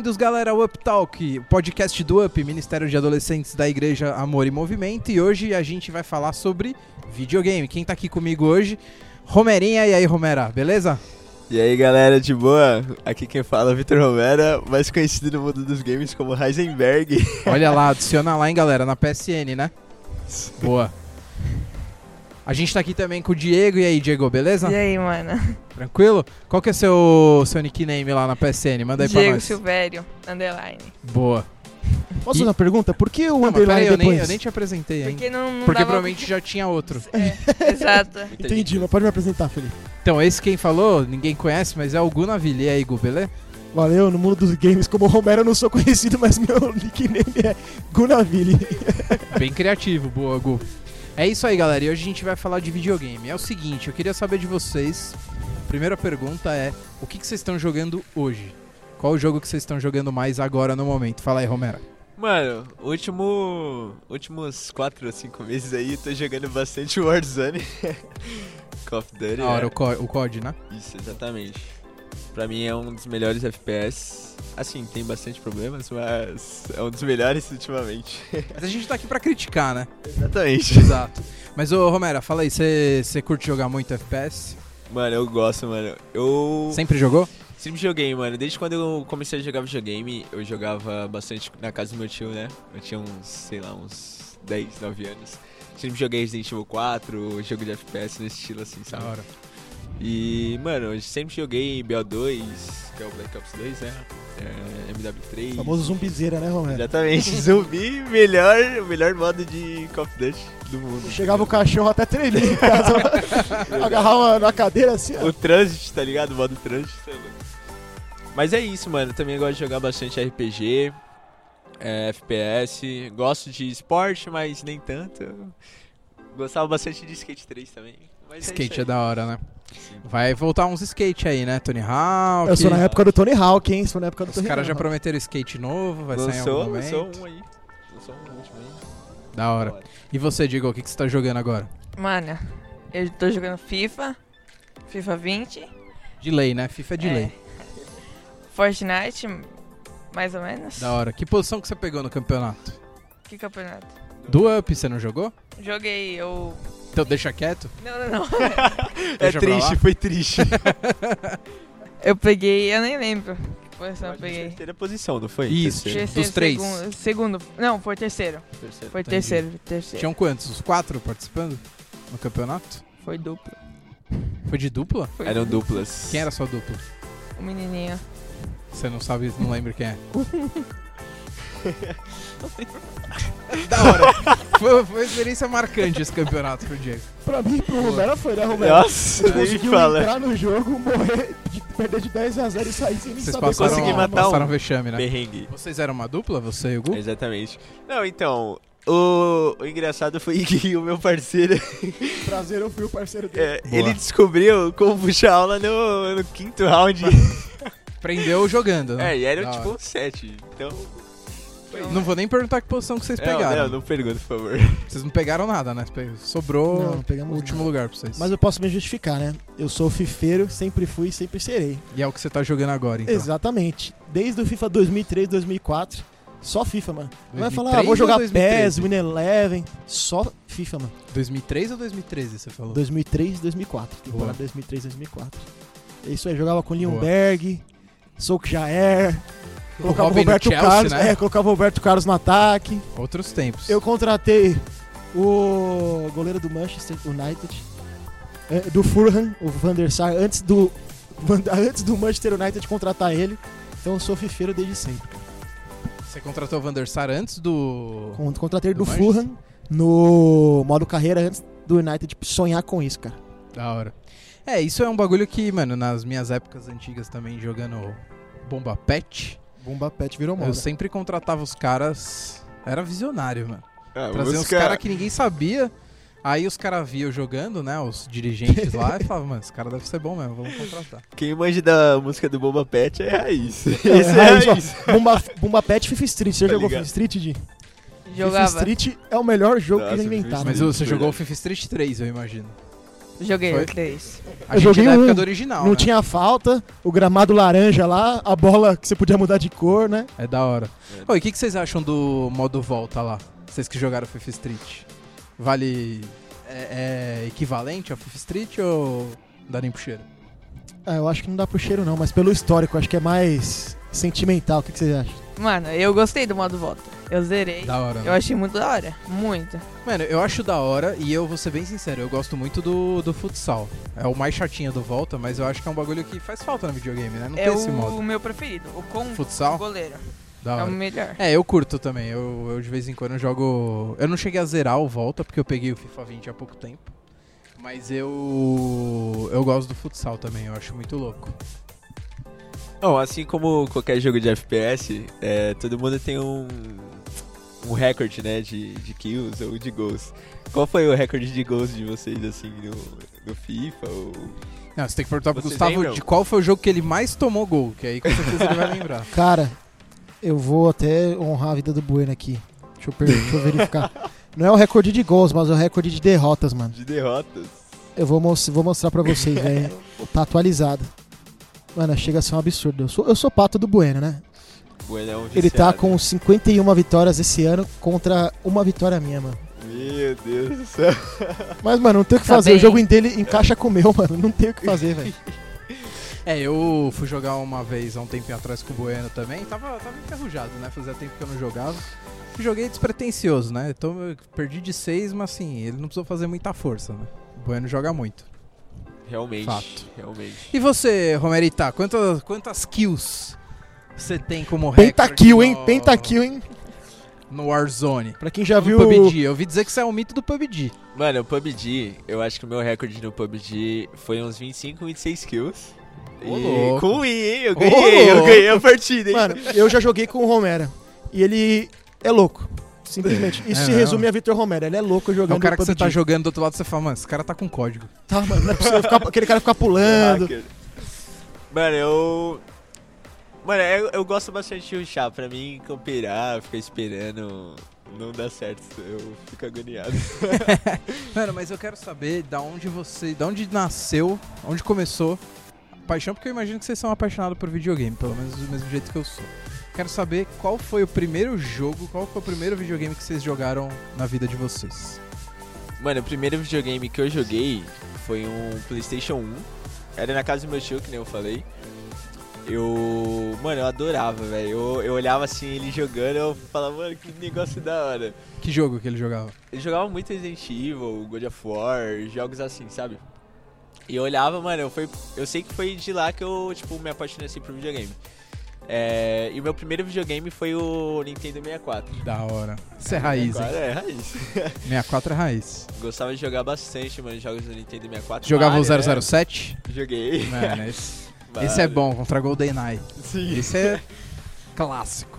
Bem-vindos, galera, ao Up Talk, podcast do Up, Ministério de Adolescentes da Igreja Amor e Movimento. E hoje a gente vai falar sobre videogame. Quem tá aqui comigo hoje? Romerinha, e aí, Romera, beleza? E aí galera, de boa? Aqui quem fala é o Vitor Romera, mais conhecido no mundo dos games como Heisenberg. Olha lá, adiciona lá, hein, galera, na PSN, né? Boa. A gente tá aqui também com o Diego. E aí, Diego, beleza? E aí, mano? Tranquilo? Qual que é seu, seu nickname lá na PSN? Manda aí pra Diego nós. Silvério, underline. Boa. Posso E- fazer uma pergunta? Por que o Não, underline peraí, eu nem, depois? eu nem te apresentei ainda. Porque não, não Porque dava- provavelmente já tinha outro. É, exato. Entendi, mas pode me apresentar, Felipe. Então, esse quem falou, ninguém conhece, mas é o Gunaville. E aí, Gu, beleza? Valeu, no mundo dos games, como o Romero eu não sou conhecido, mas meu nickname é Gunaville. Bem criativo, boa, Gu. É isso aí, galera. E hoje a gente vai falar de videogame. É o seguinte, eu queria saber de vocês. Primeira pergunta é: o que, que vocês estão jogando hoje? Qual o jogo que vocês estão jogando mais agora no momento? Fala aí, Romero. Mano, último, últimos 4 ou 5 meses aí, tô jogando bastante Warzone. Call of Duty. Hora, é. o, co o COD, né? Isso, exatamente. Pra mim é um dos melhores FPS. Assim, tem bastante problemas, mas é um dos melhores ultimamente. Mas a gente tá aqui pra criticar, né? exatamente. Exato. Mas, ô, Romero, fala aí, você curte jogar muito FPS? Mano, eu gosto, mano. Eu Sempre jogou? Sempre joguei, mano. Desde quando eu comecei a jogar videogame, eu jogava bastante na casa do meu tio, né? Eu tinha uns, sei lá, uns 10, 9 anos. Sempre joguei Resident Evil 4, jogo de FPS nesse estilo assim, Da sabe? hora. E, mano, eu sempre joguei BO2, que é o Black Ops 2, né? É, MW3. famoso zumbizeira, né, Romero? Exatamente, zumbi, melhor, o melhor modo de Call of Duty do mundo. Chegava o cachorro até tremia em casa, agarrava na cadeira assim, ó. O Transit, tá ligado? O modo Transit. louco. Mas é isso, mano. Também gosto de jogar bastante RPG, é, FPS. Gosto de esporte, mas nem tanto. Gostava bastante de Skate 3 também. Mas Skate é é da hora, né? Sim. Vai voltar uns skate aí, né? Tony Hawk. Eu sou na época do Tony Hawk, hein? Sou na época do Os Tony caras já prometeram skate novo, vai sair em Lançou, algum lançou momento. um aí. Lançou um último aí. Da hora. E você, Diego, o que, que você tá jogando agora? Mano, eu tô jogando FIFA, FIFA 20, De lei, né? FIFA é de É. lei. Fortnite, mais ou menos. Da hora. Que posição que você pegou no campeonato? Que campeonato? Do Up, você não jogou? Joguei, eu... Então deixa quieto. Não, não, não. É triste, foi triste. eu peguei, eu nem lembro que posição eu peguei. Terceira posição, não foi? Isso. Terceiro, Dos três. Segundo, segundo, não, foi terceiro. Terceira. Foi Entendi. terceiro, terceiro. Tinham quantos? Os quatro participando no campeonato? Foi duplo. Foi de dupla? Foi Eram duplas. Quem era sua dupla? O menininho. Você não sabe, não lembra quem é. da hora. Foi, foi uma experiência marcante esse campeonato pro Diego. Pra mim, pro Romero foi, né, Romero? Nossa, nem conseguiu fala. entrar no jogo, morrer, de, perder de 10 a 0 e sair sem nem Vocês saber passaram, consegui é. matar um. passaram vexame, né? Perrengue. Vocês eram uma dupla, você e o Gu? Exatamente. Não, então, o, o engraçado foi que o meu parceiro, Prazer, eu fui o parceiro dele. é, Boa. ele descobriu como puxar aula no, no quinto round. Prendeu jogando, né? é, e era Da tipo hora. um sete. Então, Não vou nem perguntar que posição que vocês pegaram. não, não pergunta, por favor. Vocês não pegaram nada, né? Sobrou Não, o pegamos último nada. lugar pra vocês. Mas eu posso me justificar, né? Eu sou fifeiro, sempre fui e sempre serei. E é o que você tá jogando agora, então. Exatamente. Desde o FIFA 2003, 2004, só FIFA, mano. Não vai 2003 falar, ah, vou ou jogar 2013? PES, Win Eleven, só FIFA, mano. 2003 ou 2013, você falou? 2003, 2004. Temporada Boa. 2003, 2004. É isso aí, jogava com Boa. Lionberg, Souk Jair, colocava o Roberto Chelsea, Carlos, né? é, colocava o Roberto Carlos no ataque. Outros tempos. Eu contratei o goleiro do Manchester United, é, do Fulham, o Van der Sar, antes do antes do Manchester United contratar ele. Então eu sou fifeiro desde sempre. Você contratou o Van der Sar antes do... Con- Contratei Do do? Fulham no modo carreira antes do United sonhar com isso, cara. Da hora. É, isso é um bagulho que, mano, nas minhas épocas antigas também, jogando Bomba Pet, Bomba Pet virou moda. eu sempre contratava os caras... Era visionário, mano. Ah, Trazia uns música- caras que ninguém sabia. Aí os caras viam jogando, né? Os dirigentes lá e falavam, mano, esse cara deve ser bom mesmo, vamos contratar. Quem manja da música do Bomba Pet é raiz. Isso É, é raiz, raiz. Bomba, Bomba Pet FIFA Street. Você Tá jogou. FIFA Street, Di? Jogava. FIFA Street é o melhor jogo Nossa, que já inventaram. Mas você verdade. jogou o FIFA Street 3, eu imagino. Joguei Foi? o 3. A Eu gente é joguei da época um, do original, Não né? tinha falta, o gramado laranja lá, a bola que você podia mudar de cor, né? É da hora. É. Oi, o que, que vocês acham do modo volta lá? Vocês que jogaram FIFA Street. Vale... É, é equivalente ao FIFA Street ou dá nem pro cheiro? Ah, eu acho que não dá pro cheiro não, mas pelo histórico, acho que é mais sentimental. O que, que vocês acham? Mano, eu gostei do modo volta. Eu zerei. Da hora, né? Eu achei muito da hora. Muito. Mano, eu acho da hora e eu vou ser bem sincero, eu gosto muito do, do futsal. É o mais chatinho do volta, mas eu acho que é um bagulho que faz falta no videogame, né? Não é tem o esse modo. meu preferido. O com Futsal? goleiro. Da É o hora. melhor. É, eu curto também. Eu, eu de vez em quando jogo. Eu não cheguei a zerar o Volta, porque eu peguei o FIFA 20 há pouco tempo. Mas eu. Eu gosto do futsal também, eu acho muito louco. Bom, assim como qualquer jogo de FPS, é, todo mundo tem um, um recorde, né, de, de kills ou de gols. Qual foi o recorde de gols de vocês, assim, no, no FIFA? Ou... Não, você tem que perguntar pro Vocês Gustavo lembram? de qual foi o jogo que ele mais tomou gol, que aí com certeza ele vai lembrar. Cara, eu vou até honrar a vida do Bueno aqui. Deixa eu, per- deixa eu verificar. Não é o recorde de gols, mas é o recorde de derrotas, mano. De derrotas? Eu vou, mos- vou mostrar pra vocês, velho. Tá atualizado. Mano, chega a ser um absurdo. Eu sou, eu sou pato do Bueno, né? Bueno, é um Ele tá com 51 vitórias esse ano contra uma vitória minha, mano. Meu Deus do céu. Mas, mano, não tem o que Tá fazer. bem. O jogo dele encaixa com o meu, mano. Não tem o que fazer, velho. É, eu fui jogar uma vez há um tempinho atrás com o Bueno também. Tava, tava enferrujado, né? Fazia tempo que eu não jogava. E joguei despretensioso, né? Então eu perdi de seis, mas assim, ele não precisou fazer muita força, né? O Bueno joga muito. Realmente, Fato. realmente. E você, Romerita, quantas, quantas kills você tem como recorde Pentakill, hein? no- Pentakill, hein? No Warzone. Pra quem já no viu. PUBG. Eu ouvi dizer que você é um mito do PUBG. Mano, o PUBG, eu acho que o meu recorde no PUBG foi uns 25, 26 kills. Ô, E com o I, hein? Eu Ô, ganhei, eu ganhei a partida, hein? Mano, eu já joguei com o Romero. E ele é louco. Simplesmente. Isso É se resume a Vitor Romero. Ele é louco É jogando o cara que você tá jogando do outro lado, você fala, mano, esse cara tá com código. Tá, mano, não é possível ficar, aquele cara ficar pulando. Mano, eu. Mano, eu, eu gosto bastante de rushar. Pra mim, camperar, ficar esperando, não dá certo. Eu fico agoniado. Mano, mas eu quero saber da onde você, da onde nasceu, onde começou a paixão, porque eu imagino que vocês são apaixonados por videogame, pelo menos do mesmo jeito que eu sou. Quero saber qual foi o primeiro jogo, qual foi o primeiro videogame que vocês jogaram na vida de vocês. Mano, o primeiro videogame que eu joguei foi um PlayStation 1. Era na casa do meu tio, que nem eu falei. Eu. Mano, eu adorava, velho. Eu, eu olhava assim ele jogando eu falava, mano, que negócio da hora. Que jogo que ele jogava? Ele jogava muito Resident Evil, God of War, jogos assim, sabe? E eu olhava, mano, eu, foi, eu sei que foi de lá que eu, tipo, me apaixonei assim por videogame. É, e o meu primeiro videogame foi o Nintendo 64. Da hora. Isso é raiz, hein? 64 É, raiz. 64 é raiz. Gostava de jogar bastante, mano, jogos do Nintendo 64. Jogava Mario, o né? 007? Joguei. Mano, esse, Mario. esse é bom, contra GoldenEye. Sim. Esse é clássico.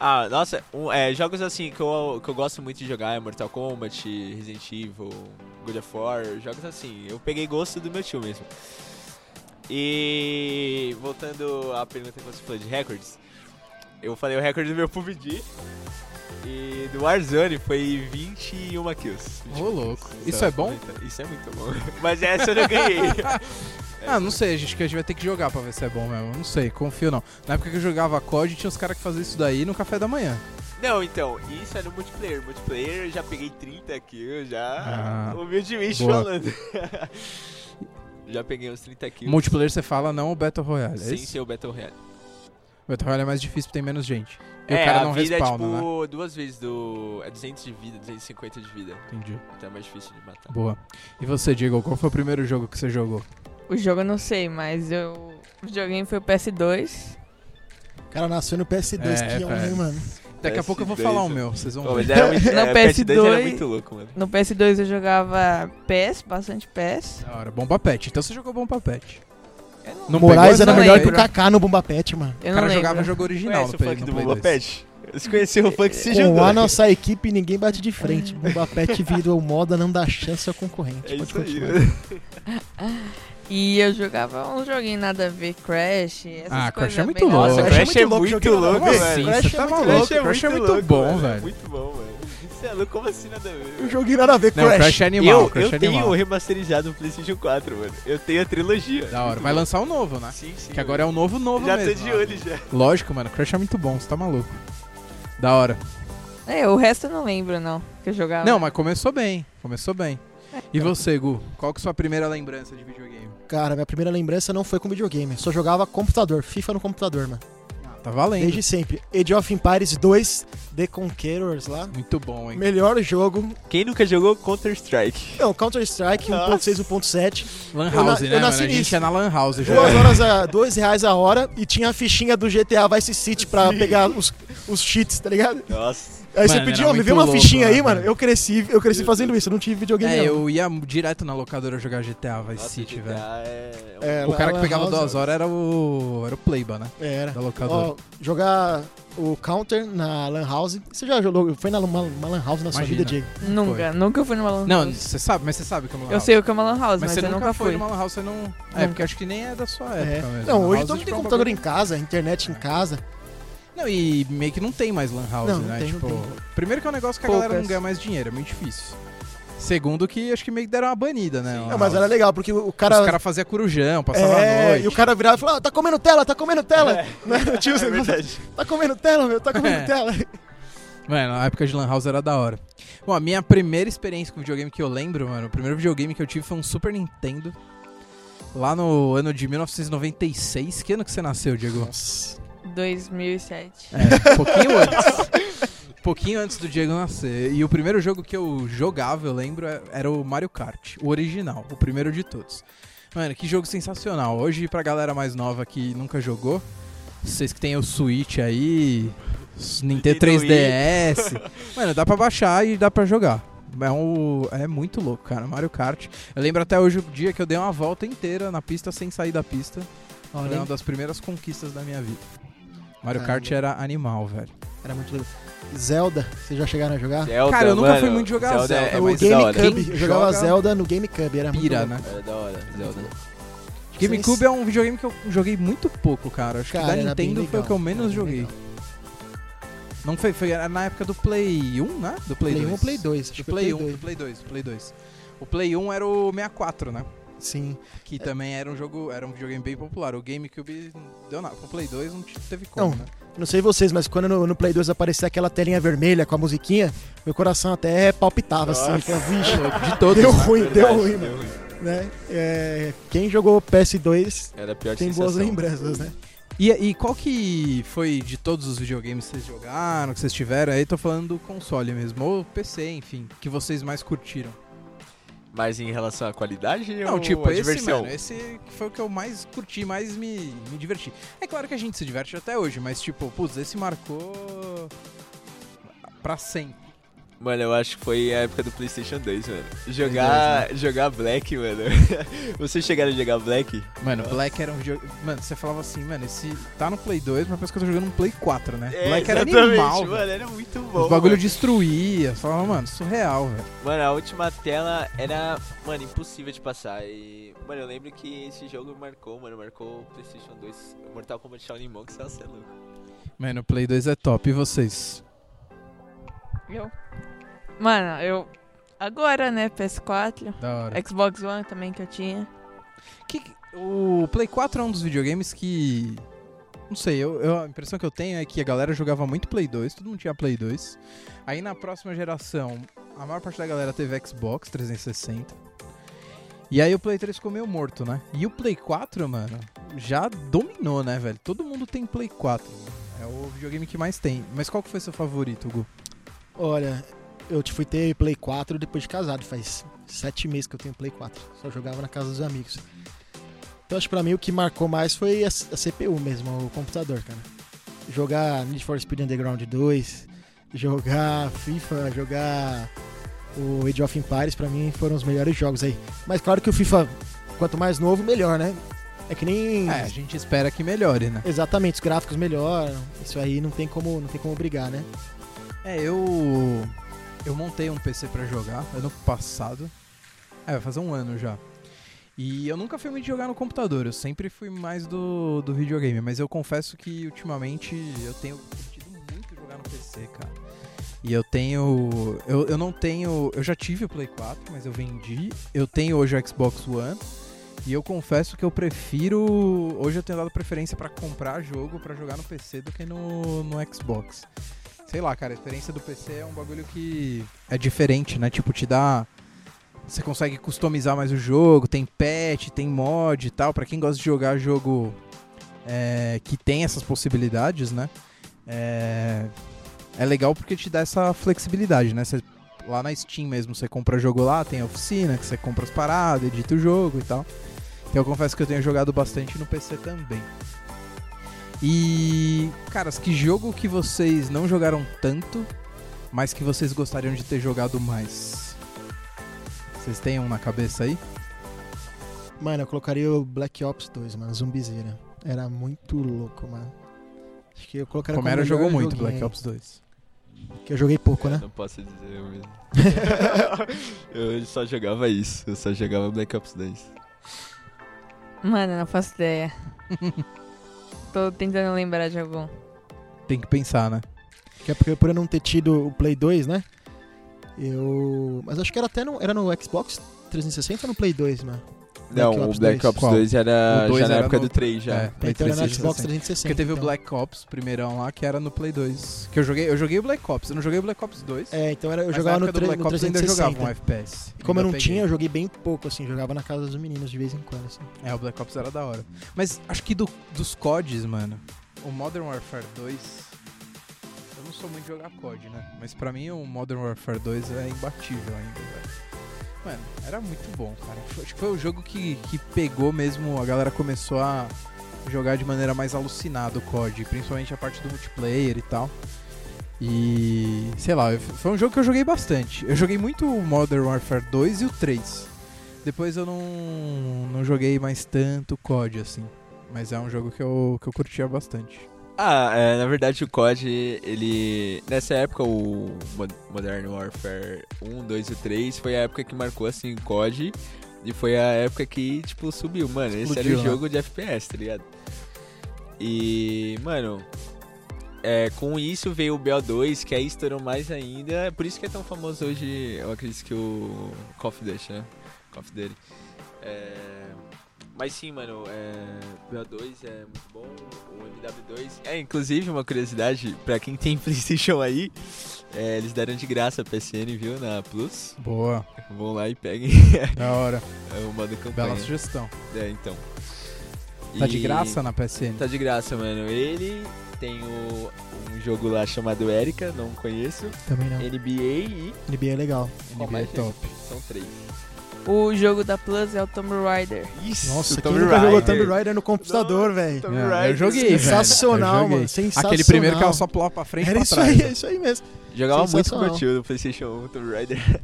Ah, nossa, um- é, jogos assim que eu, que eu gosto muito de jogar é Mortal Kombat, Resident Evil, God of War, jogos assim. Eu peguei gosto do meu tio mesmo. E voltando à pergunta que você falou de recordes, eu falei o recorde do meu PUBG e do Warzone foi 21 kills. Ô, louco. Então, Isso é bom? Isso é muito bom. Mas essa eu não ganhei. Ah, não sei, acho que a gente vai ter que jogar pra ver se é bom mesmo. Não sei, confio não. Na época que eu jogava COD, tinha uns caras que faziam isso daí no café da manhã. Não, então, isso é no multiplayer. Multiplayer eu já peguei 30 kills, já. Ah, humildemente falando. já peguei uns 30 kills. Multiplayer você fala, não o Battle Royale. É Sem isso? ser o Battle Royale. O Battle Royale é mais difícil porque tem menos gente. E é, o cara a não vida respawna, é né? tipo duas vezes do. É 200 de vida, 250 de vida. Entendi. Então é mais difícil de matar. Boa. E você, Diego, qual foi o primeiro jogo que você jogou? O jogo eu não sei, mas eu. O videogame foi o PS2. O cara nasceu no PS2, É, que é um, é. hein, mano. Daqui a pouco eu vou PS2, falar o né? meu, vocês vão Pô, ver. era muito, No é, PS2 era PS2 muito louco, mano. No PS2 eu jogava PES, bastante PES. Da hora, Bomba Pet. Então você jogou Bomba Pet. Não, Não Moraes era melhor que o Kaká no Bomba Pet, mano. eu O não cara jogava jogo original no o Play, funk no do Play Bomba 2. Pet? Você conheceu o funk se Com a nossa equipe, ninguém bate de frente. Bomba Pet virou moda, não dá chance ao concorrente. É Pode continuar. E eu jogava um joguinho nada a ver, Crash, essas Ah, coisas Crash é muito bem louco. Nossa, Crash é muito louco, velho. Crash é muito maluco? louco. Crash é muito bom, velho. Muito bom, velho. Você é louco, como assim nada a ver? Um joguinho nada a ver, Não, Crash. Crash é animal, eu Crash eu é tenho animal. o remasterizado no PlayStation 4, mano. Eu tenho a trilogia. Da hora. Vai lançar um novo, né? Sim, sim. Que agora é o novo novo Já mesmo. tô de ó. olho já. Lógico, mano. Crash é muito bom, você tá maluco. Da hora. É, o resto eu não lembro, não. Que eu jogava. Não, mas começou bem. Começou bem. E você, Gu? Qual que é a sua primeira lembrança de videogame? Cara, minha primeira lembrança não foi com videogame. Só jogava computador, FIFA no computador, mano. Tá valendo. Desde sempre. Age of Empires 2, The Conquerors lá. Muito bom, hein? Melhor jogo. Quem nunca jogou Counter-Strike? Não, Counter-Strike Nossa. 1.6, 1.7. Lan Eu na- House, eu né, mano? nasci A gente nisso. é na Lan House já. Duas horas a, dois reais a hora e tinha a fichinha do GTA Vice City pra pegar os, os cheats, tá ligado? Nossa. Aí você Mano, era ó, me vê uma louco, fichinha aí, né, mano. mano? Eu cresci, eu cresci fazendo isso, eu não tive videogame É, não. eu ia direto na locadora jogar GTA Vice Nossa, City, velho. É... É, O cara que lá pegava duas horas era o. Era o Playba, né? Era. Da locadora. Ó, jogar o Counter na Lan House. Você já jogou? Foi na uma, uma Lan House na sua Imagina. vida, Diego? Nunca, nunca fui numa lan Não, house. você sabe, mas você sabe que é uma Lan Eu House. sei o que é uma lan house, Mas, mas, você eu nunca, nunca foi numa Lan House, você não. É, porque acho que nem é da sua É. época mesmo. Não, hoje todo mundo tem é computador em casa, internet em casa. Não, e meio que não tem mais Lan House, Não, não né? tem, não tipo, tem. primeiro que é um negócio que a galera não Poucas. ganha mais dinheiro, é muito difícil. Segundo que acho que meio que deram uma banida, né? Não, mas era legal, porque o cara. Os caras faziam corujão, passavam a é, noite. e o cara virava e falava, ah, tá comendo tela, tá comendo tela. É. Né? Tio, É verdade. tá comendo tela, meu, tá comendo É. tela. Mano, a época de Lan House era da hora. Bom, a minha primeira experiência com videogame que eu lembro, mano, o primeiro videogame que eu tive foi um Super Nintendo. Lá no ano de 1996. Que ano que você nasceu, Diego? Nossa. 2007. É, um pouquinho antes. Pouquinho antes do Diego nascer. E o primeiro jogo que eu jogava, eu lembro, é- era o Mario Kart. O original, o primeiro de todos. Mano, que jogo sensacional. Hoje, pra galera mais nova que nunca jogou, vocês que tem o Switch aí, Nintendo Nintendo 3DS, mano, dá pra baixar e dá pra jogar. É, um, é muito louco, cara. Mario Kart. Eu lembro até hoje o dia que eu dei uma volta inteira na pista sem sair da pista. Foi Olha, uma das primeiras conquistas da minha vida. Mario. Kart era animal, velho. era muito legal. Zelda, vocês já chegaram a jogar? Zelda, Cara, eu nunca mano, fui muito jogar Zelda, É, É, o muito. GameCube, eu jogava joga- Zelda no GameCube, era muito Pira, louco. né? É da hora, Zelda. GameCube é um videogame que eu joguei muito pouco, cara. Acho Cara, que da era Nintendo foi o legal, que eu menos era joguei. legal. Não foi, foi era na época do Play 1, né? Do Play, Play 1 2. ou Play 2? Acho Do que foi Play 1, Play do Play 2, do Play 2. O Play 1 era o 64, né? Sim. Que também era um jogo, era um videogame bem popular. O GameCube deu nada. Com o Play 2 não teve como, Não, né? Não sei vocês, mas quando no, no Play 2 aparecia aquela telinha vermelha com a musiquinha, meu coração até palpitava assim. Nossa. falava, Vixe, De todos, deu ruim, deu Verdade, ruim, mano. Né? É, quem jogou PS2 Era a pior tem sensação. boas lembranças, né? E, e qual que foi de todos os videogames que vocês jogaram, que vocês tiveram? Aí tô falando do console mesmo, ou PC, enfim, que vocês mais curtiram. Mas em relação à qualidade Não, ou tipo, esse, diversão? mano, esse foi o que eu mais curti, mais me, me diverti. É claro que a gente se diverte até hoje, mas tipo, putz, esse marcou pra sempre. Mano, eu acho que foi a época do PlayStation 2, mano. Jogar, né? jogar Black, mano. Vocês chegaram a jogar Black? Mano, Black era um videogame... Mano, você falava assim, mano, esse tá no Play 2, mas parece que eu tô jogando um Play 4, né? É, Black era animal, mano. Era muito bom. Os bagulho mano. destruía. Você falava, mano, surreal, velho. Mano, a última tela era, mano, impossível de passar. E, mano, eu lembro que esse jogo marcou, mano, marcou o PlayStation 2, Mortal Kombat Shaolin Monks, você é louco. Mano, o Play 2 é top. E vocês? Eu? Mano, eu. Agora, né? PS4. Da hora. Xbox One também que eu tinha. Que, o Play 4 é um dos videogames que. Não sei, eu, eu- a impressão que eu tenho é que a galera jogava muito Play 2, todo mundo tinha Play 2. Aí na próxima geração, a maior parte da galera teve Xbox 360. E aí o Play 3 ficou meio morto, né? E o Play 4, mano, já dominou, né, velho? Todo mundo tem Play 4. É o videogame que mais tem. Mas qual que foi seu favorito, Gu? Olha, eu te fui ter Play 4 depois de casado, faz sete meses que eu tenho Play 4. Só jogava na casa dos amigos. Então acho que pra mim o que marcou mais foi a, CPU mesmo, o computador, cara. Jogar Need for Speed Underground 2, jogar FIFA, jogar o Age of Empires, pra mim foram os melhores jogos aí. Mas claro que o FIFA, quanto mais novo, melhor, né? É que nem. É, a gente espera que melhore, né? Exatamente, os gráficos melhoram. Isso aí não tem como, não tem como brigar, né? É, eu. Eu montei um PC pra jogar ano passado. É, vai fazer um ano já. E eu nunca fui muito jogar no computador, eu sempre fui mais do, do videogame. Mas eu confesso que ultimamente eu tenho curtido muito jogar no PC, cara. E eu tenho. Eu, eu não tenho. Eu já tive o Play 4, mas eu vendi. Eu tenho hoje o Xbox One. E eu confesso que eu prefiro. Hoje eu tenho dado preferência pra comprar jogo pra jogar no PC do que no, no Xbox. Sei lá, cara, a experiência do PC é um bagulho que é diferente, né? Tipo, te dá. Você consegue customizar mais o jogo, tem patch, tem mod e tal. Pra quem gosta de jogar jogo é, que tem essas possibilidades, né? É, é legal porque te dá essa flexibilidade, né? Você, lá na Steam mesmo, você compra jogo lá, tem a oficina, que você compra as paradas, edita o jogo e tal. Então eu confesso que eu tenho jogado bastante no PC também. E, caras, que jogo que vocês não jogaram tanto, mas que vocês gostariam de ter jogado mais? Vocês têm um na cabeça aí? Mano, eu colocaria o Black Ops 2, mano, zumbizeira. Era muito louco, mano. Acho que eu colocaria como melhor jogou muito Black. Ops 2. Que eu joguei pouco, né? Não posso dizer eu mesmo. eu só jogava isso. Eu só jogava Black Ops 2. Mano, não faço ideia. Tô tentando lembrar de algum. Tem que pensar, né? Que é porque por eu não ter tido o Play 2, né? Eu. Mas acho que era até no, era no Xbox 360 ou no Play 2, mano? Não, Black o Ops Black 2. Ops Qual? 2 era O 2 já na época no- do 3 já. É, Play então era no 360. Xbox 360. Porque teve o então. Black Ops, primeirão lá, que era no Play 2. Que eu joguei, eu joguei o Black Ops, eu não joguei o Black Ops 2. É, então era, eu jogava no, época do 3, Black no Ops eu ainda 360. jogava um FPS. Como eu não peguei. tinha, eu joguei bem pouco, assim, jogava na casa dos meninos de vez em quando, assim. É, o Black Ops era da hora. Mas acho que do- dos CODs, mano, o Modern Warfare 2. Eu não sou muito de jogar COD, né? Mas pra mim o Modern Warfare 2 é imbatível ainda, velho. Mano, era muito bom, cara. Acho que foi o jogo que, que pegou mesmo, a galera começou a jogar de maneira mais alucinada o COD, principalmente a parte do multiplayer e tal. E sei lá, foi um jogo que eu joguei bastante. Eu joguei muito o Modern Warfare 2 e o 3. Depois eu não, não joguei mais tanto COD assim. Mas é um jogo que eu, que eu curtia bastante. Ah, é, na verdade o COD, ele. Nessa época, o Mo- Modern Warfare 1, 2 e 3 foi a época que marcou assim o COD. E foi a época que, tipo, subiu, mano. esse era Explodiu, o né? jogo de FPS, tá ligado? E, mano, é, com isso veio o BO2, que aí estourou mais ainda. Por isso que é tão famoso hoje, eu acredito que o Call of Duty, né? Call of Duty. É, mas sim, mano, é, o BO2 é muito bom, o MW2. É, inclusive, uma curiosidade, pra quem tem Playstation aí, é, eles deram de graça a PSN, viu, na Plus. Boa, Vão lá e peguem da hora. é o modo campanha. Bela sugestão. É, então. Tá E- de graça na PSN? Tá de graça, mano. Ele tem o, um jogo lá chamado Erika, não conheço. Também não. NBA e. NBA é legal. NBA mais, top. gente? São três. O jogo da Plus é o Tomb Raider. Isso, Nossa, quem Tomb nunca jogou. Tomb Raider no computador, velho? Tomb É, eu joguei. Sensacional, Eu joguei. mano. Sensacional. Aquele primeiro que ela só pula pra frente e Era pra isso trás. aí, né? é isso aí mesmo. Jogava muito com meu tio no PlayStation 1, Tomb Raider.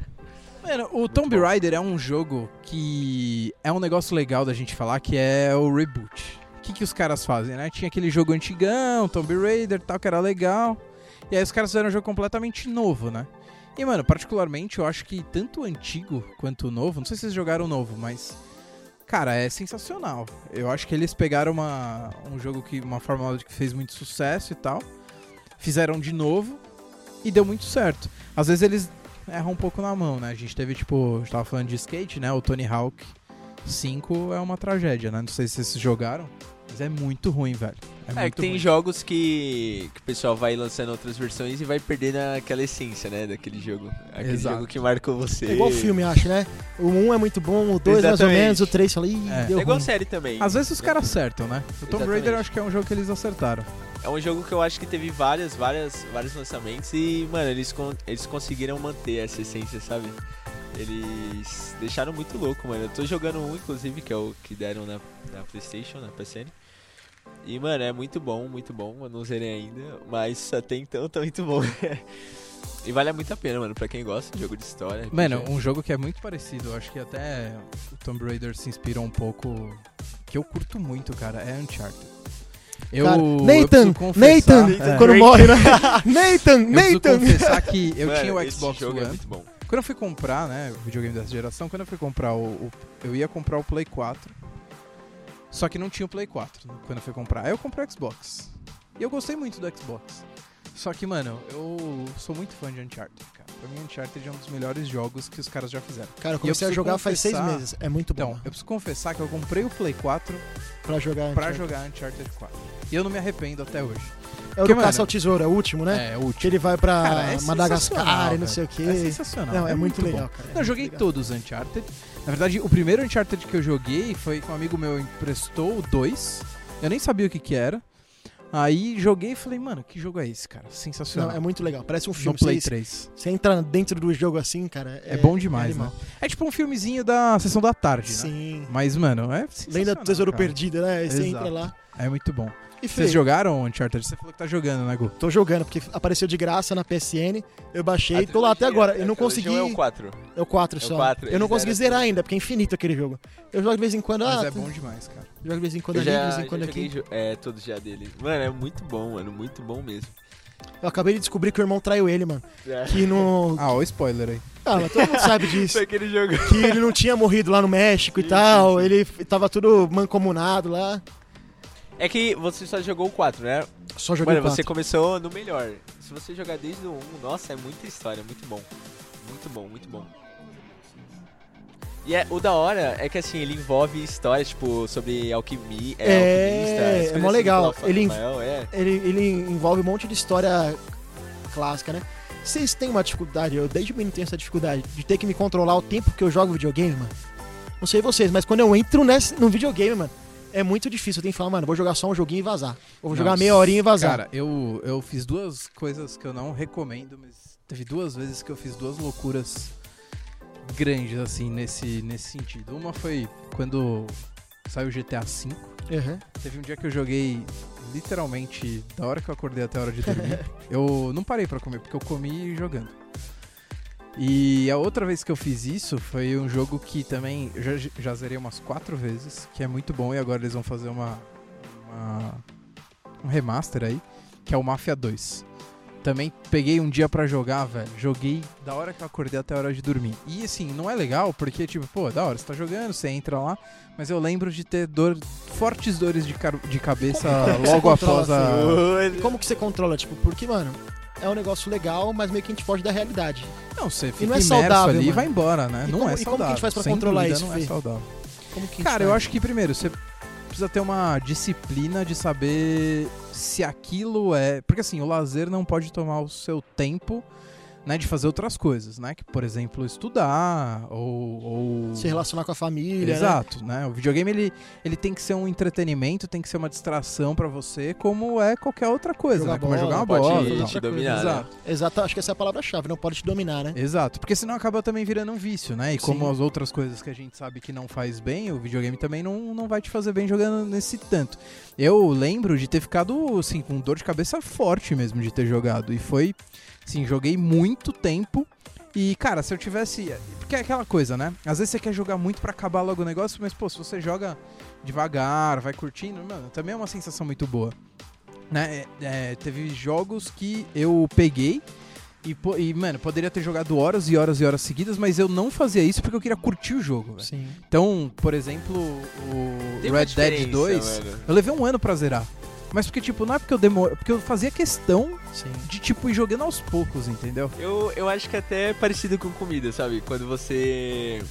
Mano, o Tomb bom. Raider é um jogo que é um negócio legal da gente falar, que é o reboot. O que, que os caras fazem, né? Tinha aquele jogo antigão, Tomb Raider e tal, que era legal. E aí os caras fizeram um jogo completamente novo, né? E, mano, particularmente, eu acho que tanto o antigo quanto o novo, não sei se vocês jogaram o novo, mas. Cara, é sensacional. Eu acho que eles pegaram uma, um jogo que. uma fórmula que fez muito sucesso e tal. Fizeram de novo e deu muito certo. Às vezes eles erram um pouco na mão, né? A gente teve, tipo, a gente tava falando de skate, né? O Tony Hawk 5 é uma tragédia, né? Não sei se vocês jogaram, mas é muito ruim, velho. É, É, que tem ruim. jogos que, que o pessoal vai lançando outras versões e vai perdendo aquela essência, né, daquele jogo. Aquele Exato. jogo que marcou você. É igual filme, acho, né? O 1 é muito bom, o 2 mais ou menos, o 3 fala, ih, É. deu É igual ruim. série também. Às vezes os caras acertam, né? O Tomb Raider acho que é um jogo que eles acertaram. É um jogo que eu acho que teve várias, várias, vários lançamentos e, mano, eles, con- eles conseguiram manter essa essência, sabe? Eles deixaram muito louco, mano. Eu tô jogando um, inclusive, que é o que deram na, na Playstation, na PSN. E, mano, é muito bom, muito bom. Eu não zerei ainda, mas até então tá muito bom. e vale muito a pena, mano, pra quem gosta de jogo de história. Mano, um jogo que é muito parecido, eu acho que até o Tomb Raider se inspira um pouco, que eu curto muito, cara, é Uncharted. Eu, Cara, eu Nathan, preciso confessar, Nathan, é, quando morre, né? Nathan, eu Nathan. confessar que eu Mano, tinha o Xbox jogo One. é muito bom. Quando eu fui comprar, né, o videogame dessa geração, quando eu fui comprar o, o- Eu ia comprar o Play 4. Só que não tinha o Play 4 né, quando eu fui comprar. Aí eu comprei o Xbox. E eu gostei muito do Xbox. Só que, mano, eu sou muito fã de Uncharted, cara. Pra mim, Uncharted é um dos melhores jogos que os caras já fizeram. Cara, eu E eu comecei a jogar faz seis confessar- meses. É muito bom. Então, eu preciso confessar que eu comprei o Play 4 pra jogar. pra Uncharted. jogar Uncharted 4. E eu não me arrependo até hoje. É o Porque, do mano, Caça ao Tesouro, é o último, né? É, o Que ele vai pra Cara, é Madagascar e não sei o velho. É quê. sensacional. Não, é, muito, bom. legal, cara. é Não, eu joguei muito legal. todos os Uncharted. Na verdade, o primeiro Uncharted que eu joguei foi que um amigo meu emprestou o 2. Eu nem sabia o que que era. Aí joguei e falei, mano, que jogo é esse, cara? Sensacional. Não, é muito legal. Parece um no filme. Play Você, 3. você entra dentro do jogo assim, cara. É, bom demais, animal. né? É tipo um filmezinho da sessão da tarde, né? Sim. Mas, mano, é Lenda do Tesouro cara. Perdido, né? Aí você Exato. entra lá. É muito bom. E Vocês fez. jogaram Uncharted? Você falou que tá jogando, né, Gu? Tô jogando, porque apareceu de graça na PSN. Eu baixei, A tô lá até agora. Eu a não consegui. É o 4. É o 4 É o só. 4, eu não consegui zerar ainda, porque é infinito aquele jogo. Eu jogo de vez em quando. Mas ah, é tem- bom demais, cara. Jogo de vez em quando Eu ali, de já, vez em quando aqui. jo- é, todos já deles. Mano, é muito bom, mano. Muito bom mesmo. Eu acabei de descobrir que o irmão traiu ele, mano. É. Que no. Ah, o spoiler aí. Ah, mas todo mundo sabe disso. Foi aquele jogo. que ele não tinha morrido lá no México e tal. Ele tava tudo mancomunado lá. É que você só jogou o 4, né? Só joguei Mano, quatro. você começou no melhor. Se você jogar desde o 1, nossa, é muita história, muito bom. Muito bom, muito bom. E é, o da hora é que assim, ele envolve histórias, tipo, sobre alquimia. É, alquimista, as é mó assim legal. Ele- Rafael, é. Ele, ele envolve um monte de história clássica, né? Vocês têm uma dificuldade, eu desde menino tenho essa dificuldade, de ter que me controlar o tempo que eu jogo videogame, mano. Não sei vocês, mas quando eu entro nesse, no videogame, mano, é muito difícil. Tenho que falar, mano, vou jogar só um joguinho e vazar. Ou vou jogar Não, meia horinha e vazar. Cara, eu, eu fiz duas coisas que eu não recomendo, mas teve duas vezes que eu fiz duas loucuras grandes, assim, nesse, nesse sentido. Uma foi quando saiu o GTA V. Uhum. Teve um dia que eu joguei literalmente da hora que eu acordei até a hora de dormir. eu não parei pra comer, porque eu comi jogando. E a outra vez que eu fiz isso foi um jogo que também eu já, já zerei umas quatro vezes, que é muito bom, e agora eles vão fazer uma, uma- um remaster aí, que é o Mafia 2. Também peguei um dia pra jogar, velho. Joguei da hora que eu acordei até a hora de dormir. E assim, não é legal porque, tipo, pô, da hora, você tá jogando, você entra lá, mas eu lembro de ter dor, fortes dores de, de cabeça Como logo após a. E como que você controla? Tipo, porque, mano, é um negócio legal, mas meio que a gente foge da realidade. Não, você fica não é saudável, ali e mano. vai embora, né? E não como- é e como que a saudável. gente faz pra Sem controlar dúvida, isso, Não é Fê? saudável. Como que a gente Cara, eu acho que primeiro você precisa ter uma disciplina de saber se aquilo é. Porque assim, o lazer não pode tomar o seu tempo. Né, de fazer outras coisas, né? Que, por exemplo, estudar ou, ou... Se relacionar com a família, né? Exato, né? O videogame ele, ele tem que ser um entretenimento, tem que ser uma distração pra você, como é qualquer outra coisa, Jogar né? Como é bola, jogar uma pode bola. te e outra coisa. dominar, né? Exato. Exato, acho que essa é a palavra-chave, não pode te dominar, né? Exato, porque senão acaba também virando um vício, né? E como Sim. as outras coisas que a gente sabe que não faz bem, o videogame também não, não vai te fazer bem jogando nesse tanto. Eu lembro de ter ficado, assim, com dor de cabeça forte mesmo de ter jogado. E foi, assim, joguei muito tempo. E, cara, se eu tivesse. Porque é aquela coisa, né? Às vezes você quer jogar muito pra acabar logo o negócio, mas, pô, se você joga devagar, vai curtindo, mano, também é uma sensação muito boa. Né? É, é, teve jogos que eu peguei e, e, mano, poderia ter jogado horas e horas e horas seguidas, mas eu não fazia isso porque eu queria curtir o jogo, velho. Sim. Então, por exemplo, o Tem Red Dead diferença, 2, mano. eu levei um ano pra zerar. Mas porque, tipo, não é porque eu demoro, porque eu fazia questão Sim. de, tipo, ir jogando aos poucos, entendeu? Eu, eu acho que até é parecido com comida, sabe? Quando você.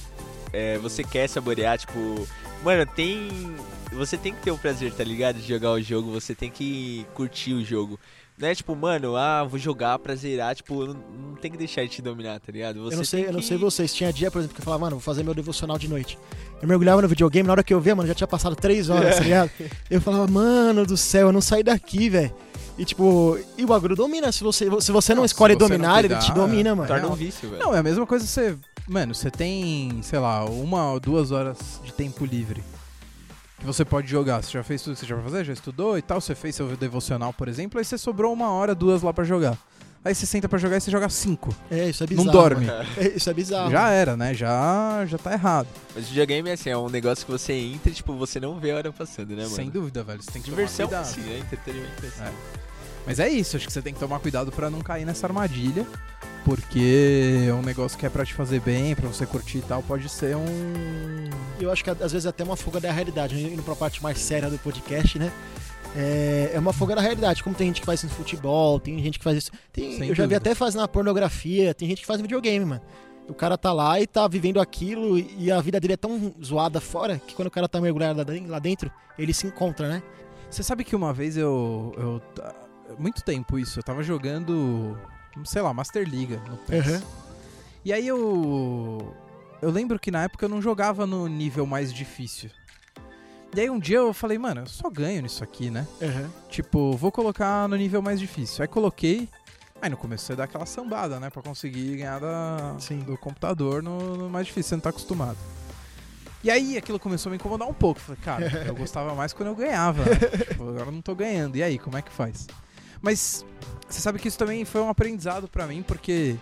é, você quer saborear, tipo. Mano, tem. Você tem que ter o prazer, tá ligado? De jogar o jogo, você tem que curtir o jogo. Não é tipo, mano, ah, vou jogar pra zerar, tipo, não, não tem que deixar ele te dominar, tá ligado? Você eu não sei, tem eu não que- sei vocês. Tinha dia, por exemplo, que eu falava, mano, vou fazer meu devocional de noite. Eu mergulhava no videogame, na hora que eu via, mano, já tinha passado três horas, tá ligado? Eu falava, mano do céu, eu não saí daqui, velho. E tipo, e o bagulho domina. Se você, se você não Não, se escolhe você não dominar, ele cuidar, te domina, mano. Torna um Não. vício, velho. Não, é a mesma coisa você. Mano, você tem, sei lá, uma ou duas horas de tempo livre. Que você pode jogar. Você já fez tudo que você já vai fazer, já estudou e tal. Você fez seu devocional, por exemplo, aí você sobrou uma hora, duas lá pra jogar. Aí você senta pra jogar e você joga cinco. É, isso é Não bizarro. dorme. mano. É, isso é bizarro. Já era, né? Já, já tá errado. Mas videogame é assim, é um negócio que você entra e, tipo, você não vê a hora passando, né, mano? Sem dúvida, velho. Você tem que Diversão, tomar cuidado. sim, né? Entretenimento, assim. É. Mas é isso, acho que você tem que tomar cuidado pra não cair nessa armadilha. Porque é um negócio que é pra te fazer bem, pra você curtir e tal, pode ser um. Eu acho que às vezes é até uma fuga da realidade, indo pra parte mais séria do podcast, né? É, é uma fuga da realidade. Como tem gente que faz isso no futebol, tem gente que faz isso. tem- eu já vi até fazer na pornografia, tem gente que faz videogame, mano. O cara tá lá e tá vivendo aquilo e a vida dele é tão zoada fora que quando o cara tá mergulhado lá den- lá dentro, ele se encontra, né? Você sabe que uma vez eu. eu muito tempo isso, eu tava jogando. Sei lá, Master Liga no PES. Aham. E aí eu. Eu lembro que na época eu não jogava no nível mais difícil. E aí um dia eu falei, mano, eu só ganho nisso aqui, né? Aham. Tipo, vou colocar no nível mais difícil. Aí coloquei. Aí no começo você dá aquela sambada, né? Pra conseguir ganhar da, Sim. do computador no, no mais difícil, você não tá acostumado. E aí aquilo começou a me incomodar um pouco. Falei, cara, eu gostava mais quando eu ganhava. né? Tipo, agora eu não tô ganhando. E aí, como é que faz? Mas você sabe que isso também foi um aprendizado pra mim, porque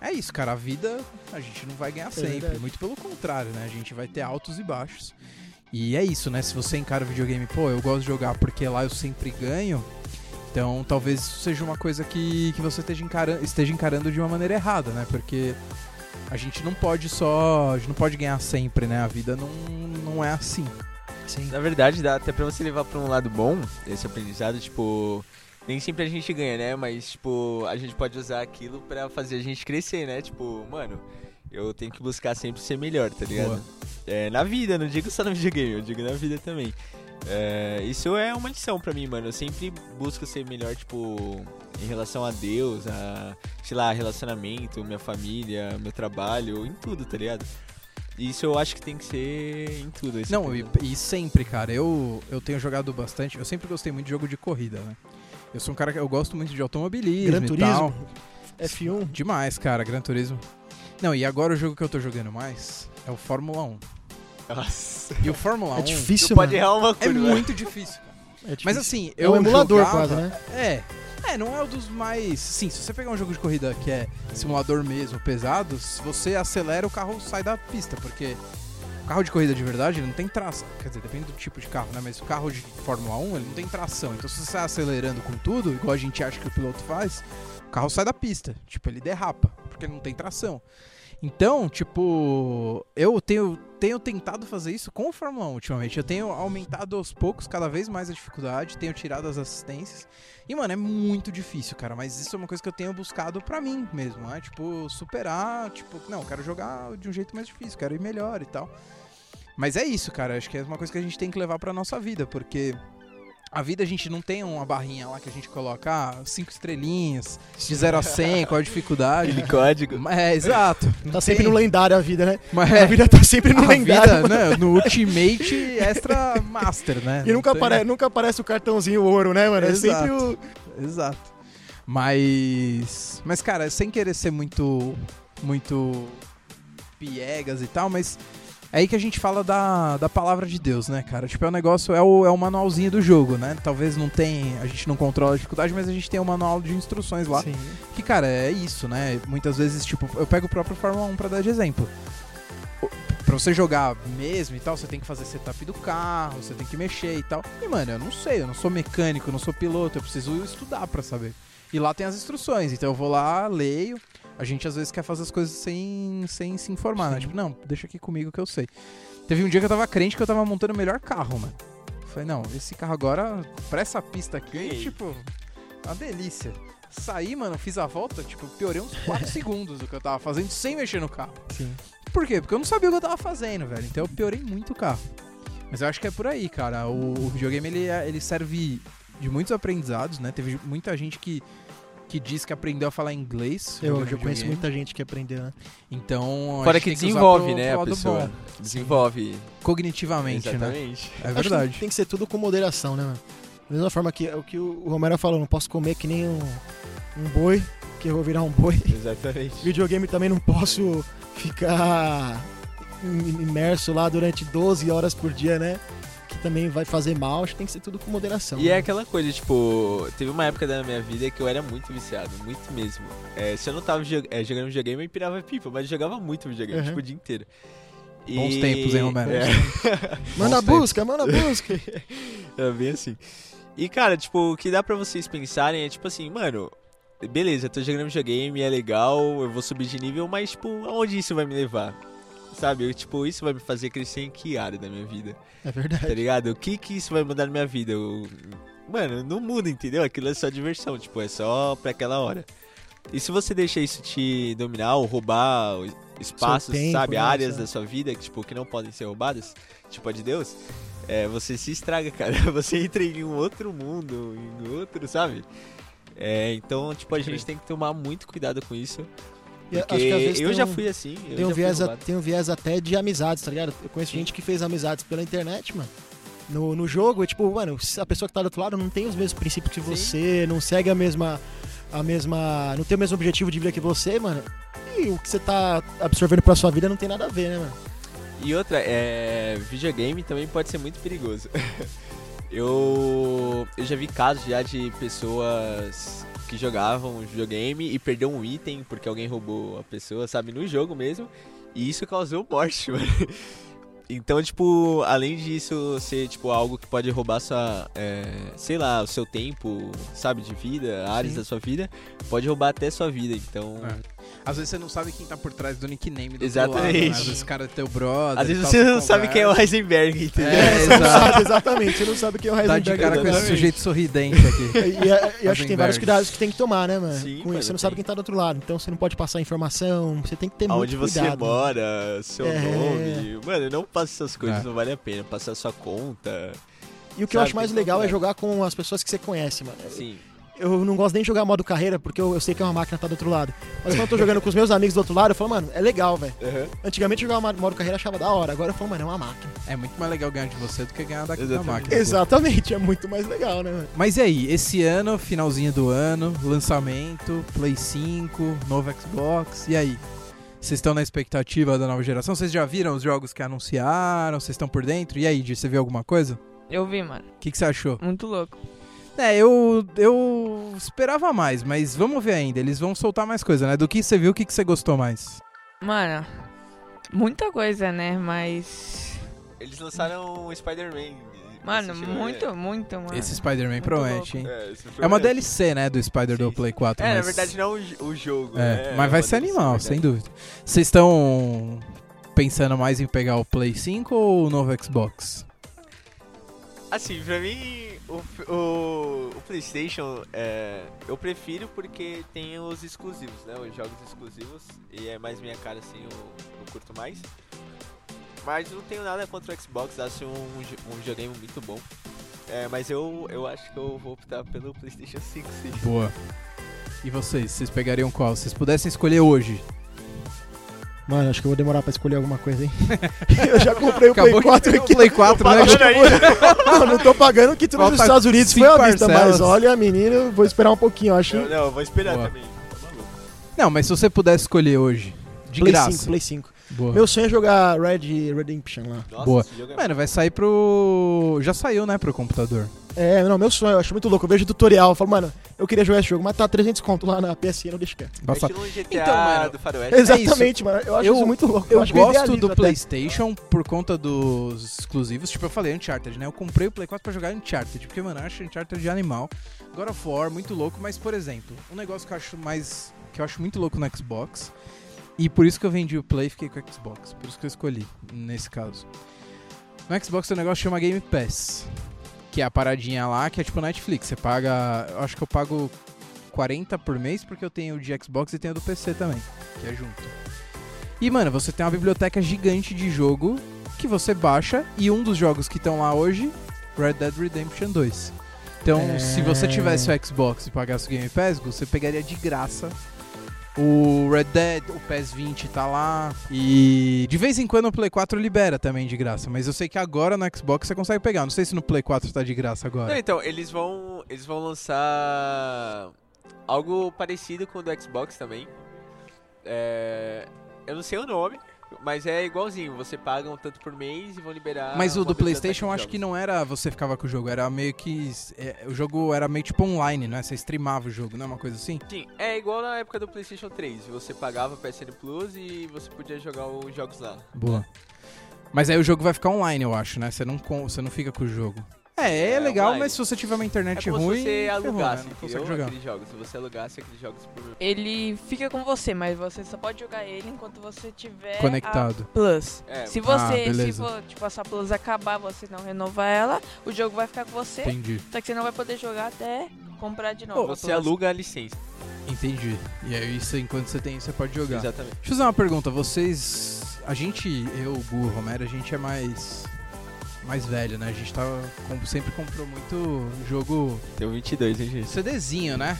é isso, cara. A vida a gente não vai ganhar sempre. verdade. Muito pelo contrário, né? A gente vai ter altos e baixos. E é isso, né? Se você encara o videogame, pô, eu gosto de jogar porque lá eu sempre ganho. Então talvez isso seja uma coisa que, que você esteja encarando, esteja encarando de uma maneira errada, né? Porque a gente não pode só. A gente não pode ganhar sempre, né? A vida não, não é assim. Sim. Na verdade, dá até pra você levar pra um lado bom esse aprendizado, tipo. Nem sempre a gente ganha, né? Mas, tipo, a gente pode usar aquilo pra fazer a gente crescer, né? Tipo, mano, eu tenho que buscar sempre ser melhor, tá ligado? É, na vida, não digo só no videogame, eu digo na vida também. É, isso é uma lição pra mim, mano. Eu sempre busco ser melhor, tipo, em relação a Deus, a, sei lá, relacionamento, minha família, meu trabalho, em tudo, tá ligado? Isso eu acho que tem que ser em tudo. Não, e, e sempre, cara, eu, eu tenho jogado bastante. Eu sempre gostei muito de jogo de corrida, né? Eu sou um cara que eu gosto muito de automobilismo Gran e tal. Turismo, F1. Demais, cara, Gran Turismo. Não, e agora o jogo que eu tô jogando mais é o Fórmula 1. Nossa. E o Fórmula 1 É difícil, Tu pode mano. errar uma é curva. muito difícil. É difícil. Mas assim, É eu um emulador jogava- quase, né? É. É, não é o dos mais. Sim, se você pegar um jogo de corrida que é simulador mesmo, pesado, se você acelera, o carro sai da pista, porque carro de corrida de verdade ele não tem tração. Quer dizer, depende do tipo de carro, né? Mas o carro de Fórmula 1 ele não tem tração. Então se você sai acelerando com tudo, igual a gente acha que o piloto faz, o carro sai da pista. Tipo, ele derrapa, porque ele não tem tração. Então, tipo, eu tenho, tenho tentado fazer isso com o Fórmula 1 ultimamente. Eu tenho aumentado aos poucos, cada vez mais a dificuldade, tenho tirado as assistências. E, mano, é muito difícil, cara. Mas isso é uma coisa que eu tenho buscado pra mim mesmo, né? Tipo, superar, tipo, não, quero jogar de um jeito mais difícil, quero ir melhor e tal. Mas é isso, cara. Acho que é uma coisa que a gente tem que levar pra nossa vida, porque a vida a gente não tem uma barrinha lá que a gente coloca, ah, cinco estrelinhas, de 0 a 100, qual a dificuldade. Aquele código. É, exato. Tá sempre tem. no lendário a vida, né? Mas A é, vida tá sempre no a lendário. vida, né, no Ultimate Extra Master, né? E Não nunca, tem- apare- nunca aparece o cartãozinho ouro, né, mano? É Exato. sempre o. Exato. Mas. Mas, cara, sem querer ser muito. Muito. piegas e tal, mas. É aí que a gente fala da, da palavra de Deus, né, cara? Tipo, é o negócio, é o, é o manualzinho do jogo, né? Talvez não tem. A gente não controla a dificuldade, mas a gente tem o manual de instruções lá. Sim. Que, cara, é isso, né? Muitas vezes, tipo, eu pego o próprio Fórmula 1 pra dar de exemplo. Pra você jogar mesmo e tal, você tem que fazer setup do carro, você tem que mexer e tal. E, mano, eu não sei, eu não sou mecânico, eu não sou piloto, eu preciso estudar pra saber. E lá tem as instruções, então eu vou lá, leio. A gente às vezes quer fazer as coisas sem, sem se informar, né? Sim. Tipo, não, deixa aqui comigo que eu sei. Teve um dia que eu tava crente que eu tava montando o melhor carro, mano. Eu Falei, não, esse carro agora, pra essa pista aqui, Ganhei. tipo, uma delícia. Saí, mano, fiz a volta, tipo, piorei uns 4 segundos do que eu tava fazendo sem mexer no carro. Sim. Por quê? Porque eu não sabia o que eu tava fazendo, velho. Então eu piorei muito o carro. Mas eu acho que é por aí, cara. O, o videogame, ele, é- ele serve de muitos aprendizados, né? Teve muita gente que, que diz que aprendeu a falar inglês. Eu já conheço videogame. muita gente que aprendeu, né? Então, a Fora gente que tem usar desenvolve, pro- né, pro a pessoa. bom, Desenvolve. cognitivamente, né? Exatamente. É Acho que verdade. tem que ser tudo com moderação, né, mano? Da mesma forma que o que o Romero falou, não posso comer que nem um, um boi, que eu vou virar um boi. Exatamente. Videogame também não posso ficar im- imerso lá durante 12 horas por dia, né? Também vai fazer mal, acho que tem que ser tudo com moderação. E é né? aquela coisa, tipo, teve uma época da minha vida que eu era muito viciado, muito mesmo. É, se eu não tava é, jogando videogame, eu empirava pipa, mas eu jogava muito videogame, Uhum. tipo, o dia inteiro. E- Bons tempos, hein, Romero? É, Manda Bons busca, manda busca. é bem assim. E, cara, tipo, o que dá pra vocês pensarem é, tipo assim, mano, beleza, eu tô jogando videogame, é legal, eu vou subir de nível, mas, tipo, aonde isso vai me levar? Sabe? Eu, tipo, isso vai me fazer crescer em que área da minha vida? É Tá verdade. ligado? O que que isso vai mudar na minha vida? Eu- Mano, não muda, entendeu? Aquilo é só diversão, tipo, é só pra aquela hora. E se você deixa isso te dominar ou roubar espaços, tempo, sabe? né, Áreas da sua vida que, tipo, que não podem ser roubadas, tipo a de Deus, é, você se estraga, cara. Você entra em um outro mundo, em outro, sabe? É, então, tipo, a gente tem que tomar muito cuidado com isso. E Porque eu já um- fui assim. eu Tem um, já viés, a- tem um viés até de amizades, tá ligado? Eu conheço Sim. gente que fez amizades pela internet, mano. No, no jogo, é tipo, mano, a pessoa que tá do outro lado não tem os mesmos princípios que Sim. você, não segue a mesma. a mesma. não tem o mesmo objetivo de vida que você, mano. E o que você tá absorvendo pra sua vida não tem nada a ver, né, mano? E outra, é, videogame também pode ser muito perigoso. eu, eu já vi casos já de pessoas que jogavam videogame e perdeu um item porque alguém roubou a pessoa, sabe, no jogo mesmo. E isso causou morte, mano. Então, tipo, além disso ser, tipo, algo que pode roubar sua, é, sei lá, o seu tempo, sabe, de vida, áreas Sim. da sua vida, pode roubar até sua vida. Então, É. Às vezes você não sabe quem tá por trás do nickname do outro Exatamente. lado, né? Às vezes o cara é teu brother. às vezes você não sabe quem é o. Heisenberg, entendeu? É, Você não exato. sabe, exatamente, você não sabe quem é o Heisenberg. de cara com esse sujeito sorridente aqui. E, e- acho que tem vários cuidados que tem que tomar, né, mano? Sim, Com isso, você não tem. sabe quem tá do outro lado. Então você não pode passar informação, você tem que ter Aonde muito você cuidado. né? mora, seu É. nome. Mano, não passe essas coisas, É. não vale a pena. Passar sua conta. E o que eu Sabe, acho mais legal é cuidar. jogar com as pessoas que você conhece, mano. Sim. Eu não gosto nem de jogar modo carreira, porque eu, eu sei que é uma máquina que tá do outro lado. Mas quando eu tô jogando com os meus amigos do outro lado, eu falo, mano, é legal, velho. Antigamente eu jogava modo carreira achava da hora. Agora eu falo, mano, é uma máquina. É muito mais legal ganhar de você do que ganhar da, da máquina. Exatamente, é muito mais legal, né, mano? Mas e aí, esse ano, finalzinho do ano, lançamento, Play 5, novo Xbox, e aí? Vocês estão na expectativa da nova geração? Vocês já viram os jogos que anunciaram? Vocês estão por dentro? E aí, você viu alguma coisa? Eu vi, mano. O que, que você achou? Muito louco. É, eu, eu esperava mais, mas vamos ver ainda. Eles vão soltar mais coisa, né? Do que você viu, o que, que você gostou mais? Mano, muita coisa, né? Mas. Eles lançaram o Spider-Man. Mano, Você chegou a ver? muito, muito, mano. Esse Spider-Man muito promete, hein? É, É uma DLC, né, do Spider do Sim, Play 4. É, na mas... verdade não o jogo. É, né? mas vai uma ser DLC, animal, sem dúvida. Vocês estão pensando mais em pegar o Play 5 ou o novo Xbox? Assim, pra mim, o, o, o PlayStation, é, eu prefiro porque tem os exclusivos, né? Os jogos exclusivos. E é mais minha cara, assim, eu, eu curto mais. Mas não tenho nada contra o Xbox, acho um, um videogame muito bom. É, mas eu, eu acho que eu vou optar pelo PlayStation 5, sim. Boa. E vocês? Vocês pegariam qual? Se vocês pudessem escolher hoje. Mano, acho que eu vou demorar pra escolher alguma coisa, hein? eu já comprei o Play 4 de aqui. o Play 4, né? Ainda. Não, não tô pagando que tudo nos Estados Unidos foi à vista, mas olha, menino, vou esperar um pouquinho, eu acho. Eu- não, eu vou esperar Boa. também. Tá maluco. Não, mas se você pudesse escolher hoje, de Play graça. 5, Play 5. Boa. Meu sonho é jogar Red Redemption lá. Nossa, Boa. é Mano, vai sair pro. Já saiu, né, pro computador. É, não, meu sonho, eu acho muito louco. Eu vejo tutorial, eu falo, mano, eu queria jogar esse jogo, mas tá 300 conto lá na PSN, não deixa quieto. É Nossa, estilo GTA Então, mano, do Faroeste. Exatamente, mano. Eu acho Eu- isso muito louco. eu acho que gosto do até. PlayStation por conta dos exclusivos. Tipo, eu falei Uncharted, né? Eu comprei o Play 4 pra jogar Uncharted, porque, mano, eu acho Uncharted de animal. God of War, muito louco, mas, por exemplo, um negócio que eu acho mais. que eu acho muito louco no Xbox. E por isso que eu vendi o Play e fiquei com o Xbox. Por isso que eu escolhi, nesse caso. No Xbox tem um negócio que chama Game Pass. Que é a paradinha lá, que é tipo Netflix. Você paga. Eu acho que eu pago 40 por mês, porque eu tenho o de Xbox e tenho o do PC também, que é junto. E, mano, você tem uma biblioteca gigante de jogo que você baixa e um dos jogos que estão lá hoje, Red Dead Redemption 2. Então, É. se você tivesse o Xbox e pagasse o Game Pass, você pegaria de graça o Red Dead, o PES 20 tá lá. E de vez em quando o Play 4 libera também de graça. Mas eu sei que agora no Xbox você consegue pegar. Não sei se no Play 4 tá de graça Não, agora. então, eles vão. Eles vão lançar algo parecido com o do Xbox também. É, eu não sei o nome, mas é igualzinho. Você paga um tanto por mês e vão liberar. Mas o do PlayStation eu acho que não era você ficava com o jogo, era meio que. é, o jogo era meio tipo online, né? Você streamava o jogo, não é uma coisa assim? Sim, é igual na época do PlayStation 3. Você pagava PSN Plus e você podia jogar os jogos lá. Boa. Mas aí o jogo vai ficar online, eu acho, né? Você não, com- você não fica com o jogo. É, É, é É, legal, online. mas se você tiver uma É internet como ruim, se você ferrou, alugasse, né? Não consegue entendeu? jogar. Aqueles jogos. Se você alugasse aqueles jogos por... Ele fica com você, mas você só pode jogar ele enquanto você tiver Conectado. a Plus. É, Se Ah, você, se beleza. for, tipo, essa Plus acabar, você não renovar ela, o jogo vai ficar com você, Entendi, só que você não vai poder jogar até comprar de novo. a Você Plus. aluga a licença. entendi. E aí, isso, enquanto você tem, você pode jogar. Exatamente. Deixa eu fazer uma pergunta. Vocês. A gente, eu, o Gu, o Romero, a gente é mais. Mais velho, né? A gente tá, com- sempre comprou muito jogo Tem um 22, hein, gente? CDzinho, né?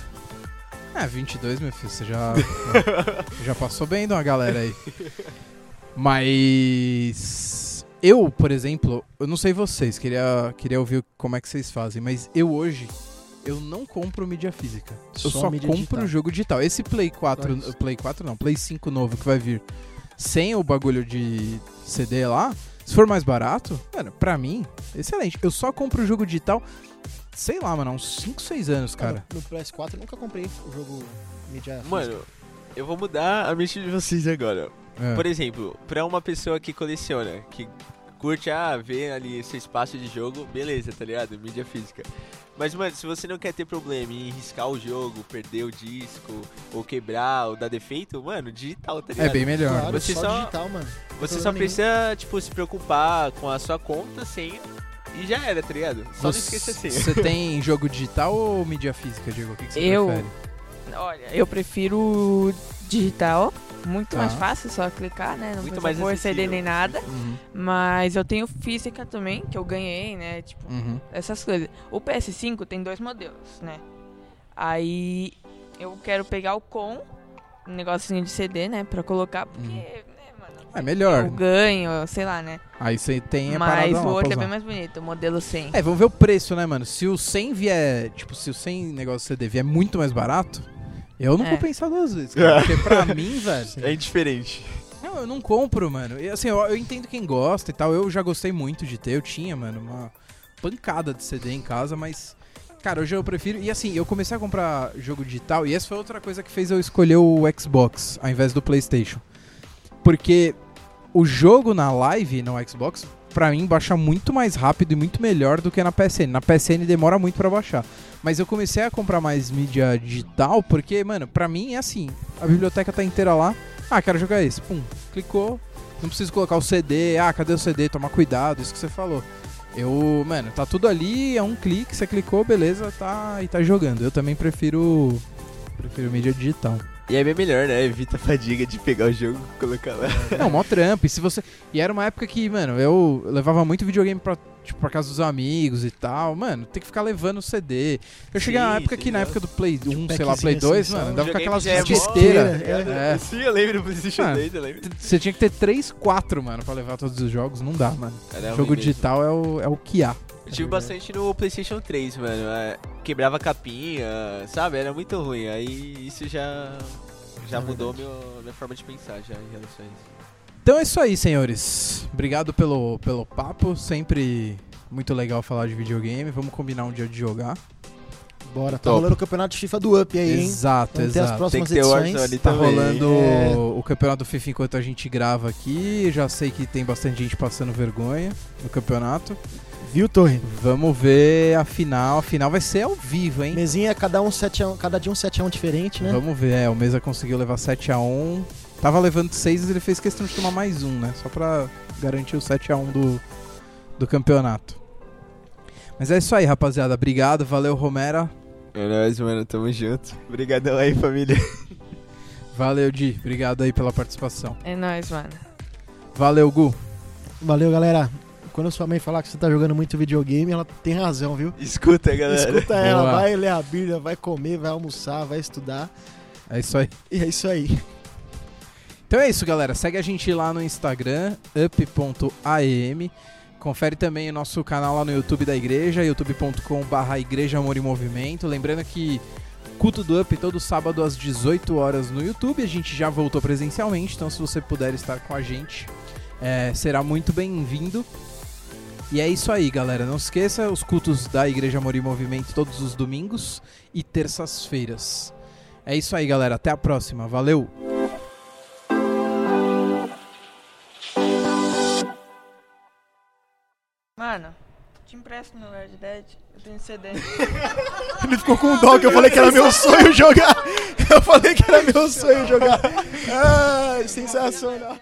É, 22, meu filho, você já. já passou bem de uma galera aí. Mas. Eu, por exemplo, eu não sei vocês, queria, queria ouvir como é que vocês fazem, mas eu hoje. Eu não compro mídia física. Eu Só só mídia compro digital. jogo digital. Esse Play 4, Só isso. Play 4 não, Play 5 novo que vai vir sem o bagulho de CD lá, se for mais barato, mano, pra mim, excelente. Eu só compro o jogo digital, sei lá, mano, há uns 5, 6 anos, cara. No, no PS4 eu nunca comprei o jogo mídia Mano, eu vou mudar a mente de vocês agora. É. Por exemplo, pra uma pessoa que coleciona, que curte, ah, ver ali esse espaço de jogo, beleza, tá ligado? Mídia física. Mas, mano, se você não quer ter problema em riscar o jogo, perder o disco, ou quebrar, ou dar defeito, mano, digital, tá ligado? É bem melhor. Claro, Você só, só- digital, mano. Você só precisa, tipo, se preocupar com a sua conta, senha, e já era, tá ligado? Só não esqueça a senha. Você tem jogo digital ou mídia física, Diego? O que, que você Eu- prefere? Olha, eu prefiro digital, muito Tá. mais fácil, só clicar, né? Não Muito precisa pôr CD nem nada. Uhum, Mas eu tenho física também, que eu ganhei, né? Tipo, uhum. essas coisas. O PS5 tem dois modelos, né? Aí eu quero pegar o com, um negocinho de CD, né? Pra colocar, porque, Uhum. né, mano? É melhor. Eu ganho, sei lá, né? Aí você tem a Mas o outro é bem mais bonito, o modelo 100. É, vamos ver o preço, né, mano? Se o 100 vier, tipo, se o 100 negócio CD vier muito mais barato, eu não É. vou pensar duas vezes, cara. Porque pra mim, velho, É indiferente. não, eu não compro, mano. E, assim, eu, eu entendo quem gosta e tal. Eu já gostei muito de ter, eu tinha, mano, uma pancada de CD em casa, mas cara, hoje eu prefiro. E assim, eu comecei a comprar jogo digital e essa foi outra coisa que fez eu escolher o Xbox ao invés do PlayStation. Porque o jogo na live no Xbox pra mim baixa muito mais rápido e muito melhor do que na PSN. Na PSN demora muito pra baixar. Mas eu comecei a comprar mais mídia digital porque, mano, pra mim é assim, a biblioteca tá inteira lá. Ah, quero jogar esse. Pum, clicou. Não preciso colocar o CD. Ah, cadê o CD? Tomar cuidado, isso que você falou. Eu, mano, tá tudo ali, é um clique, você clicou, beleza, tá e tá jogando. Eu também prefiro prefiro mídia digital. E é bem melhor, né? Evita a fadiga de pegar o jogo e colocar lá. Não, mó trampo. E se você. E era uma época que, mano, eu levava muito videogame pra, tipo, pra casa dos amigos e tal. Mano, tem que ficar levando CD. Eu cheguei na época sim, que na né? época do Play 1, sei lá, Play 2, assim, mano, andava com aquelas já é. É. É. Sim, eu lembro do PlayStation Ah. 2, eu lembro. Você tinha que ter 3, 4, mano, pra levar todos os jogos. Não dá, mano. Era Jogo mesmo. digital é o, é o que há. Eu tive bastante no PlayStation 3, mano. É, quebrava capinha, sabe? Era muito ruim. Aí isso já. Já É mudou meu, minha forma de pensar já em relação a isso. Então é isso aí, senhores. Obrigado pelo, pelo papo. Sempre muito legal falar de videogame. Vamos combinar um dia de jogar. Bora, tá Top. rolando o campeonato de FIFA do Up aí, hein? Exato, Vamos ter as exato. próximas Tem que ter edições. Warzone Tá também. rolando É. o campeonato do FIFA enquanto a gente grava aqui. Já sei que tem bastante gente passando vergonha no campeonato. Viu, Torre? Vamos ver a final. A final vai ser ao vivo, hein? Mesinha, cada, um 7 a 1, cada dia um 7 a 1 diferente, né? Vamos ver. É, o Mesa conseguiu levar 7x1. Tava levando 6, mas ele fez questão de tomar mais um, né? Só pra garantir o 7x1 do, do campeonato. Mas é isso aí, rapaziada. Obrigado. Valeu, Romera. É nóis, mano. Tamo junto. Obrigadão aí, família. Valeu, Di. Obrigado aí pela participação. É nóis, mano. Valeu, Gu. Valeu, galera. Quando sua mãe falar que você tá jogando muito videogame, ela tem razão, viu? Escuta, galera. Escuta ela, Boa. vai ler a Bíblia, vai comer, vai almoçar, vai estudar. É isso aí. E é isso aí. Então é isso, galera. Segue a gente lá no Instagram, up.aem. Confere também o nosso canal lá no YouTube da igreja, youtube.com.br Igreja Amor e Movimento. Lembrando que culto do Up todo sábado às 18 horas no YouTube. A gente já voltou presencialmente, então se você puder estar com a gente, é, será muito bem-vindo. E é isso aí, galera. Não esqueça os cultos da Igreja Amor e Movimento todos os domingos e terças-feiras. É isso aí, galera. Até a próxima. Valeu! Mano, te empresto meu Red Dead. Eu tenho CD. Ele ficou com dó que eu falei que era meu sonho jogar. Eu falei que era meu sonho jogar. Ah, sensacional.